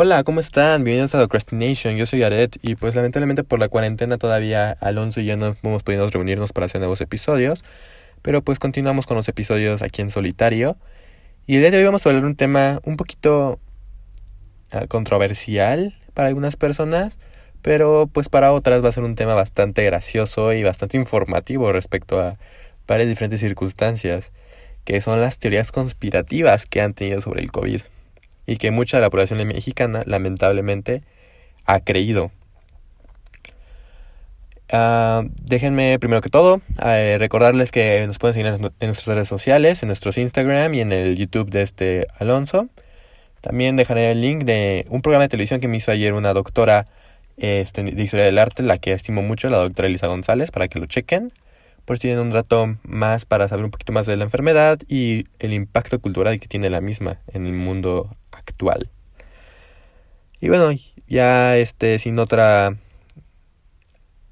Hola, ¿cómo están? Bienvenidos a Procrastination. Yo soy Aret y pues lamentablemente por la cuarentena todavía Alonso y yo no hemos podido reunirnos para hacer nuevos episodios, pero pues continuamos con los episodios aquí en solitario. Y el día de hoy vamos a hablar un tema un poquito ah, controversial para algunas personas, pero pues para otras va a ser un tema bastante gracioso y bastante informativo respecto a varias diferentes circunstancias, que son las teorías conspirativas que han tenido sobre el COVID y que mucha de la población mexicana lamentablemente ha creído. Ah, déjenme primero que todo eh, recordarles que nos pueden seguir en, nuestras redes sociales, en nuestros Instagram y en el YouTube de este Alonso. También dejaré el link de un programa de televisión que me hizo ayer una doctora este, de historia del arte, la que estimo mucho, la doctora Elisa González, para que lo chequen. Por si tienen un rato más para saber un poquito más de la enfermedad y el impacto cultural que tiene la misma en el mundo actual. Y bueno, ya este, sin otra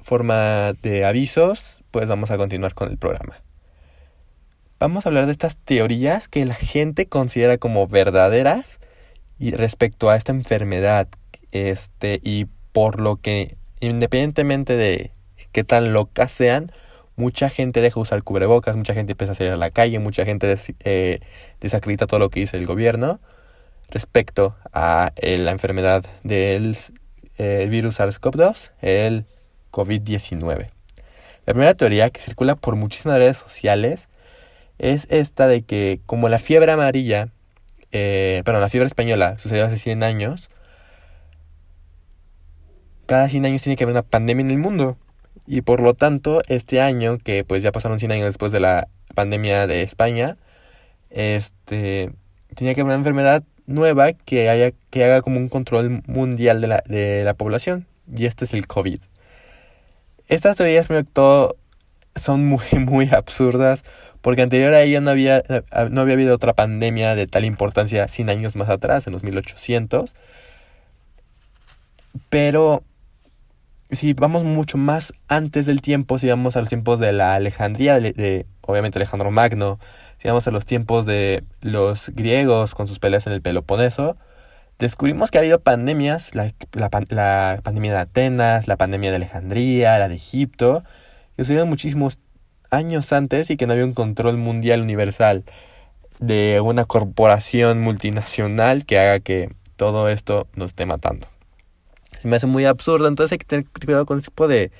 forma de avisos, pues vamos a continuar con el programa. Vamos a hablar de estas teorías que la gente considera como verdaderas y respecto a esta enfermedad, este, y por lo que independientemente de qué tan locas sean, mucha gente deja de usar cubrebocas, mucha gente empieza a salir a la calle, mucha gente eh, desacredita todo lo que dice el gobierno respecto a eh, la enfermedad del eh, virus SARS-CoV-2, el COVID-19. La primera teoría que circula por muchísimas redes sociales es esta de que como la fiebre amarilla, eh, perdón, la fiebre española sucedió hace 100 años, cada 100 años tiene que haber una pandemia en el mundo. Y por lo tanto, este año, que pues ya pasaron 100 años después de la pandemia de España, este, tenía que haber una enfermedad nueva que, haya, que haga como un control mundial de la, de la población. Y este es el COVID. Estas teorías, primero que todo, son muy, muy absurdas. Porque anterior a ella no había, no había habido otra pandemia de tal importancia 100 años más atrás, en los 1800. Pero si vamos mucho más antes del tiempo, si vamos a los tiempos de la Alejandría, de, obviamente Alejandro Magno, si vamos a los tiempos de los griegos con sus peleas en el Peloponeso, descubrimos que ha habido pandemias, la, pandemia de Atenas, la pandemia de Alejandría, la de Egipto, que sucedieron muchísimos años antes y que no había un control mundial universal de una corporación multinacional que haga que todo esto nos esté matando se me hace muy absurdo. Entonces hay que tener cuidado con ese tipo de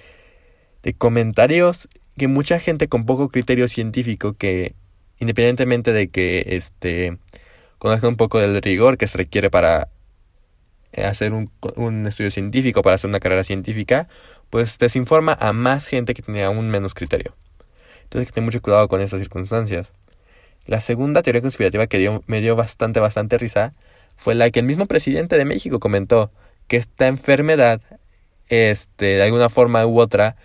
comentarios que mucha gente con poco criterio científico que independientemente de que este conozca un poco del rigor que se requiere para eh, hacer un, un, estudio científico, para hacer una carrera científica, pues desinforma a más gente que tiene aún menos criterio. Entonces hay que tener mucho cuidado con estas circunstancias. La segunda teoría conspirativa que dio, me dio bastante, bastante risa fue la que el mismo presidente de México comentó que esta enfermedad, este, de alguna forma u otra,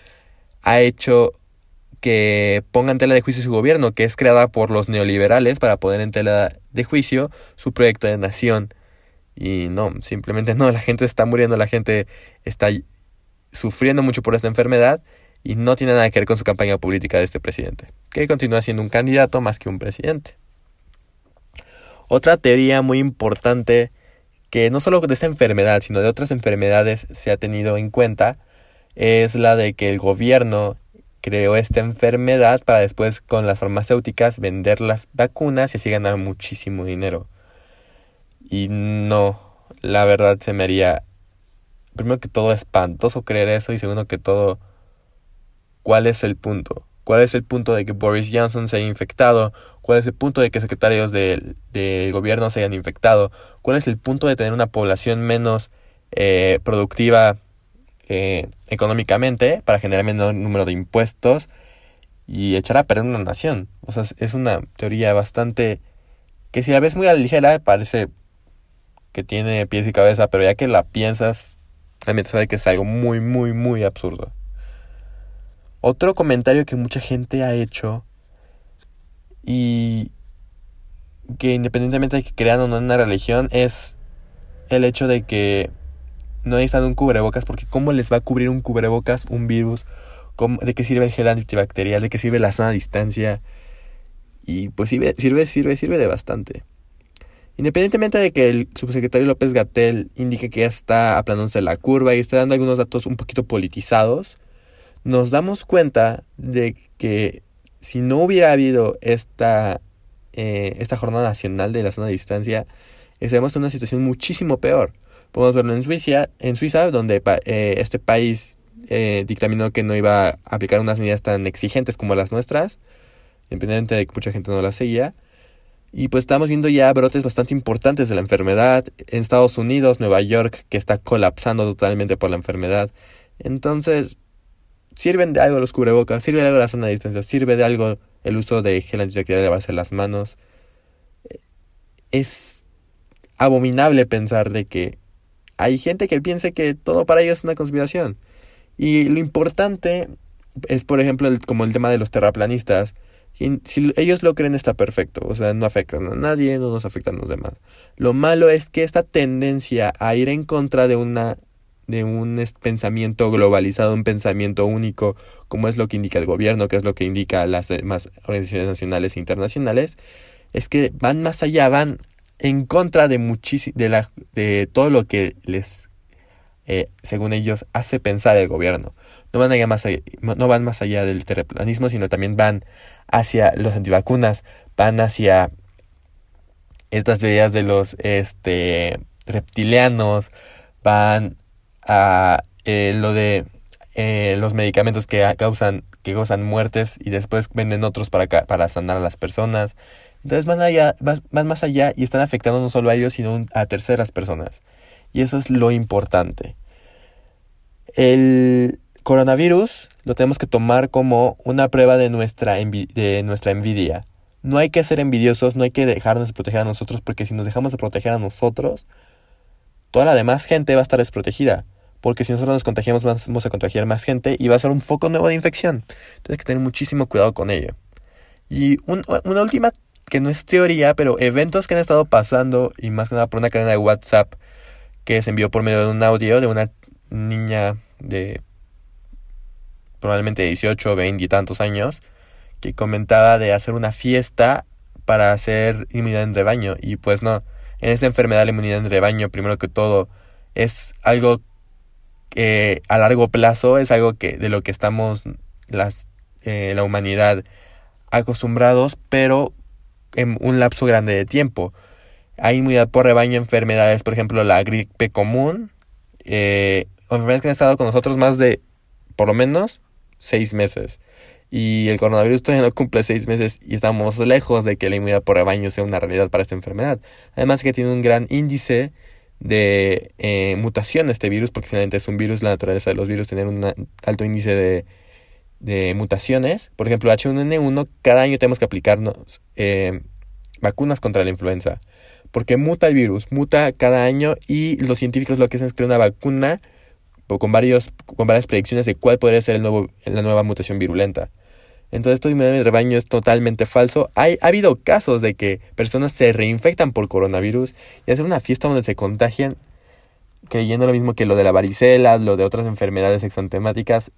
ha hecho que ponga en tela de juicio su gobierno, que es creada por los neoliberales para poner en tela de juicio su proyecto de nación. Y no, simplemente no, la gente está muriendo, la gente está sufriendo mucho por esta enfermedad y no tiene nada que ver con su campaña política de este presidente, que continúa siendo un candidato más que un presidente. Otra teoría muy importante que no solo de esta enfermedad, sino de otras enfermedades se ha tenido en cuenta, es la de que el gobierno creó esta enfermedad para después con las farmacéuticas vender las vacunas y así ganar muchísimo dinero. Y no, la verdad se me haría, primero que todo, espantoso creer eso y segundo que todo, ¿cuál es el punto? ¿Cuál es el punto de que Boris Johnson se haya infectado? ¿Cuál es el punto de que secretarios del, gobierno se hayan infectado? ¿Cuál es el punto de tener una población menos eh, productiva eh, económicamente para generar menor número de impuestos y echar a perder una nación? O sea, es una teoría bastante que si la ves muy a la ligera parece que tiene pies y cabeza, pero ya que la piensas, realmente sabe que es algo muy, muy, muy absurdo. Otro comentario que mucha gente ha hecho y que independientemente de que crean o no una religión es el hecho de que no necesitan un cubrebocas porque ¿cómo les va a cubrir un cubrebocas un virus? ¿De qué sirve el gel antibacterial? ¿De qué sirve la sana distancia? Y pues sirve, sirve, sirve, sirve de bastante. Independientemente de que el subsecretario López Gatel indique que ya está aplanándose la curva y está dando algunos datos un poquito politizados, nos damos cuenta de que si no hubiera habido esta, eh, esta jornada nacional de la zona de distancia, estaríamos en una situación muchísimo peor. Podemos verlo en Suiza, en Suiza donde eh, este país eh, dictaminó que no iba a aplicar unas medidas tan exigentes como las nuestras, independientemente de que mucha gente no las seguía. Y pues estamos viendo ya brotes bastante importantes de la enfermedad. En Estados Unidos, Nueva York, que está colapsando totalmente por la enfermedad. Entonces, sirven de algo los cubrebocas, sirve de algo la zona de distancia, sirve de algo el uso de gel antibacterial de lavarse las manos. Es abominable pensar de que hay gente que piense que todo para ellos es una conspiración. Y lo importante es, por ejemplo, como el tema de los terraplanistas. si ellos lo creen está perfecto, o sea, no afectan a nadie, no nos afectan a los demás. Lo malo es que esta tendencia a ir en contra de una de un pensamiento globalizado, un pensamiento único, como es lo que indica el gobierno, que es lo que indica las demás organizaciones nacionales e internacionales, es que van más allá, van en contra de de, la, de todo lo que les, eh, según ellos, hace pensar el gobierno. No van, allá más allá, no van más allá del terraplanismo, sino también van hacia los antivacunas, van hacia estas ideas de los este, reptilianos, van a eh, lo de eh, los medicamentos que causan, que causan muertes y después venden otros para, para sanar a las personas. Entonces van, allá, van más allá y están afectando no solo a ellos, sino a terceras personas. Y eso es lo importante. El coronavirus lo tenemos que tomar como una prueba de nuestra, envidia. No hay que ser envidiosos, no hay que dejarnos de proteger a nosotros, porque si nos dejamos de proteger a nosotros, toda la demás gente va a estar desprotegida. Porque si nosotros nos contagiamos, vamos a contagiar más gente y va a ser un foco nuevo de infección. Entonces hay que tener muchísimo cuidado con ello. Y una última que no es teoría, pero eventos que han estado pasando y más que nada por una cadena de WhatsApp que se envió por medio de un audio de una niña de probablemente 18 o 20 y tantos años que comentaba de hacer una fiesta para hacer inmunidad en rebaño. Y pues no, en esa enfermedad la inmunidad en rebaño primero que todo es algo que a largo plazo es algo que de lo que estamos las eh, la humanidad acostumbrados pero en un lapso grande de tiempo. Hay inmunidad por rebaño, enfermedades, por ejemplo, la gripe común, eh, enfermedades que han estado con nosotros más de, por lo menos, seis meses. Y el coronavirus todavía no cumple seis meses y estamos lejos de que la inmunidad por rebaño sea una realidad para esta enfermedad. Además que tiene un gran índice de eh, mutación este virus, porque finalmente es un virus, la naturaleza de los virus, tener un alto índice de de mutaciones. Por ejemplo, H1N1, cada año tenemos que aplicarnos eh, vacunas contra la influenza. Porque muta el virus, muta cada año y los científicos lo que hacen es crear una vacuna con, varios, con varias predicciones de cuál podría ser el nuevo, la nueva mutación virulenta. Entonces esto de rebaño es totalmente falso. Hay, ha habido casos de que personas se reinfectan por coronavirus y hacen una fiesta donde se contagian creyendo lo mismo que lo de la varicela, lo de otras enfermedades exantemáticas.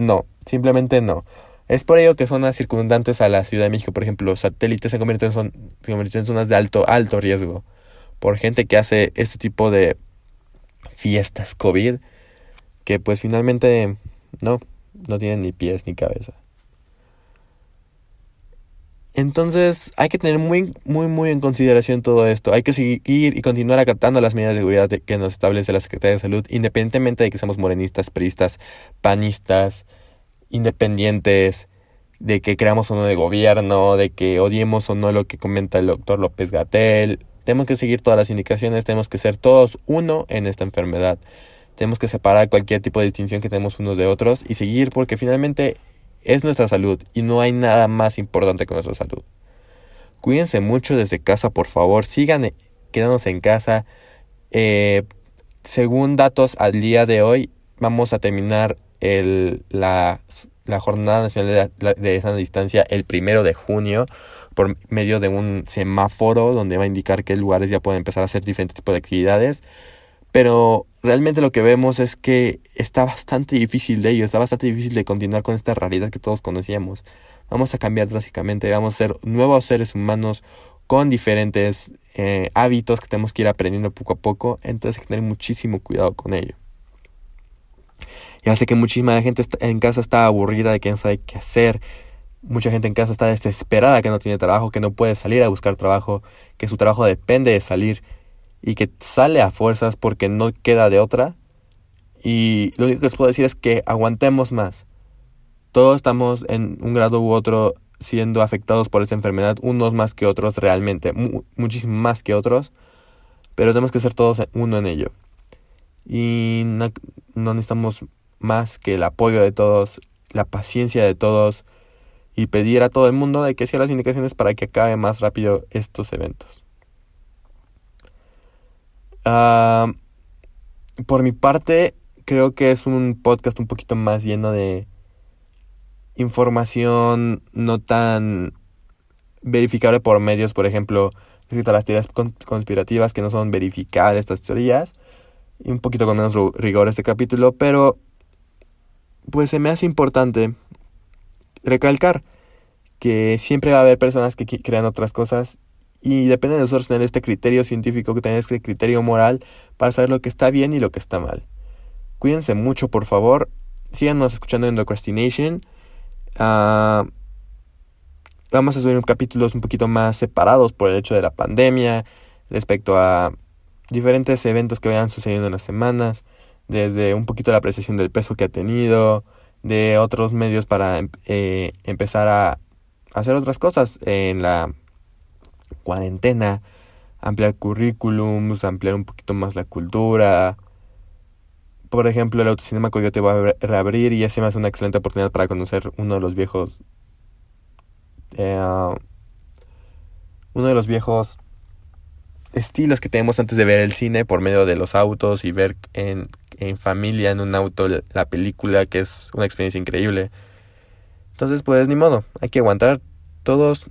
No, simplemente no. Es por ello que zonas circundantes a la Ciudad de México, por ejemplo, satélites, se convierten en, en zonas de alto, alto riesgo. Por gente que hace este tipo de fiestas COVID, que pues finalmente no, no tienen ni pies ni cabeza. Entonces hay que tener muy, muy, muy en consideración todo esto. Hay que seguir y continuar acatando las medidas de seguridad que nos establece la Secretaría de Salud, independientemente de que seamos morenistas, peristas, panistas, independientes, de que creamos o no de gobierno, de que odiemos o no lo que comenta el doctor López Gatel. Tenemos que seguir todas las indicaciones, tenemos que ser todos uno en esta enfermedad. Tenemos que separar cualquier tipo de distinción que tenemos unos de otros y seguir porque finalmente es nuestra salud y no hay nada más importante que nuestra salud. Cuídense mucho desde casa, por favor. Sigan eh, quedándose en casa. Eh, según datos al día de hoy, vamos a terminar la Jornada Nacional de, de Sana Distancia el primero de junio por medio de un semáforo donde va a indicar qué lugares ya pueden empezar a hacer diferentes tipos de actividades. Pero realmente lo que vemos es que está bastante difícil de ello, está bastante difícil de continuar con esta realidad que todos conocíamos. Vamos a cambiar drásticamente, vamos a ser nuevos seres humanos con diferentes eh, hábitos que tenemos que ir aprendiendo poco a poco. Entonces hay que tener muchísimo cuidado con ello. Ya sé que muchísima gente en casa está aburrida de que no sabe qué hacer. Mucha gente en casa está desesperada que no tiene trabajo, que no puede salir a buscar trabajo, que su trabajo depende de salir y que sale a fuerzas porque no queda de otra. Y lo único que les puedo decir es que aguantemos más. Todos estamos en un grado u otro siendo afectados por esa enfermedad, unos más que otros realmente, muchísimo más que otros, pero tenemos que ser todos uno en ello. Y no, no necesitamos más que el apoyo de todos, la paciencia de todos y pedir a todo el mundo que siga las indicaciones para que acabe más rápido estos eventos. Ah, por mi parte, creo que es un podcast un poquito más lleno de información no tan verificable por medios, por ejemplo, respecto a las teorías conspirativas que no son verificables estas teorías, y un poquito con menos rigor este capítulo, pero pues se me hace importante recalcar que siempre va a haber personas que crean otras cosas y depende de nosotros tener este criterio científico, que tener este criterio moral para saber lo que está bien y lo que está mal. Cuídense mucho, por favor. Síganos escuchando en Procrastination. Uh, vamos a subir capítulos un poquito más separados por el hecho de la pandemia, respecto a diferentes eventos que vayan sucediendo en las semanas, desde un poquito la apreciación del peso que ha tenido, de otros medios para eh, empezar a hacer otras cosas en la cuarentena, ampliar currículums, ampliar un poquito más la cultura. Por ejemplo, el Autocinema Coyote va a reabrir y ese me hace una excelente oportunidad para conocer uno de los viejos... Eh, uno de los viejos estilos que tenemos antes de ver el cine por medio de los autos y ver en, en familia, en un auto, la película, que es una experiencia increíble. Entonces, pues ni modo, hay que aguantar. Todos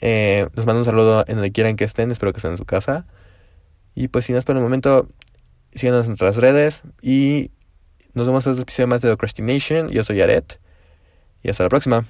eh, nos mando un saludo en donde quieran que estén, espero que estén en su casa. Y pues sin más por el momento, síganos en nuestras redes y nos vemos en otro episodio más de Procrastination. Yo soy Aret y hasta la próxima.